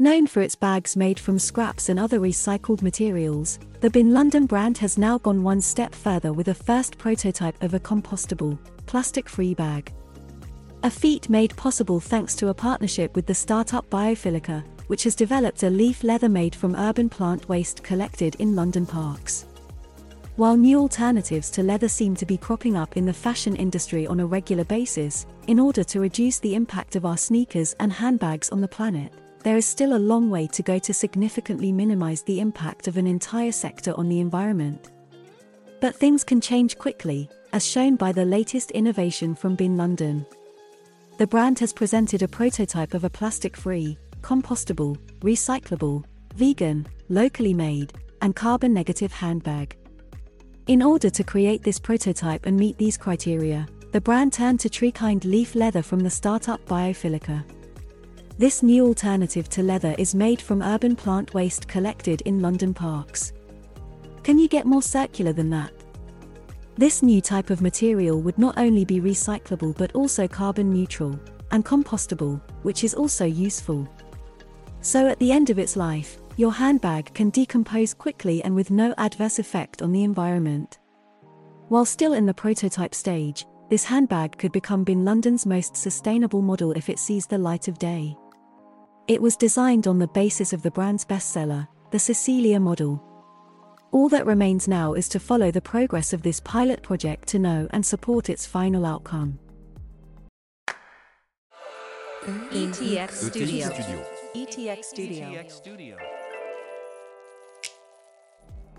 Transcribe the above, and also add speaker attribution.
Speaker 1: Known for its bags made from scraps and other recycled materials, the Been London brand has now gone one step further with a first prototype of a compostable, plastic free bag. A feat made possible thanks to a partnership with the startup Biophilica, which has developed a leaf leather made from urban plant waste collected in London parks. While new alternatives to leather seem to be cropping up in the fashion industry on a regular basis, in order to reduce the impact of our sneakers and handbags on the planet, there is still a long way to go to significantly minimize the impact of an entire sector on the environment. But things can change quickly, as shown by the latest innovation from Been London. The brand has presented a prototype of a plastic free, compostable, recyclable, vegan, locally made, and carbon negative handbag. In order to create this prototype and meet these criteria, the brand turned to Treekind leaf leather from the startup Biophilica. This new alternative to leather is made from urban plant waste collected in London parks. Can you get more circular than that? This new type of material would not only be recyclable but also carbon neutral and compostable, which is also useful. So at the end of its life, your handbag can decompose quickly and with no adverse effect on the environment. While still in the prototype stage, this handbag could become Been London's most sustainable model if it sees the light of day. It was designed on the basis of the brand's bestseller, the Cecilia model, all that remains now is to follow the progress of this pilot project to know and support its final outcome.
Speaker 2: ETX Studio.
Speaker 3: ETX Studio.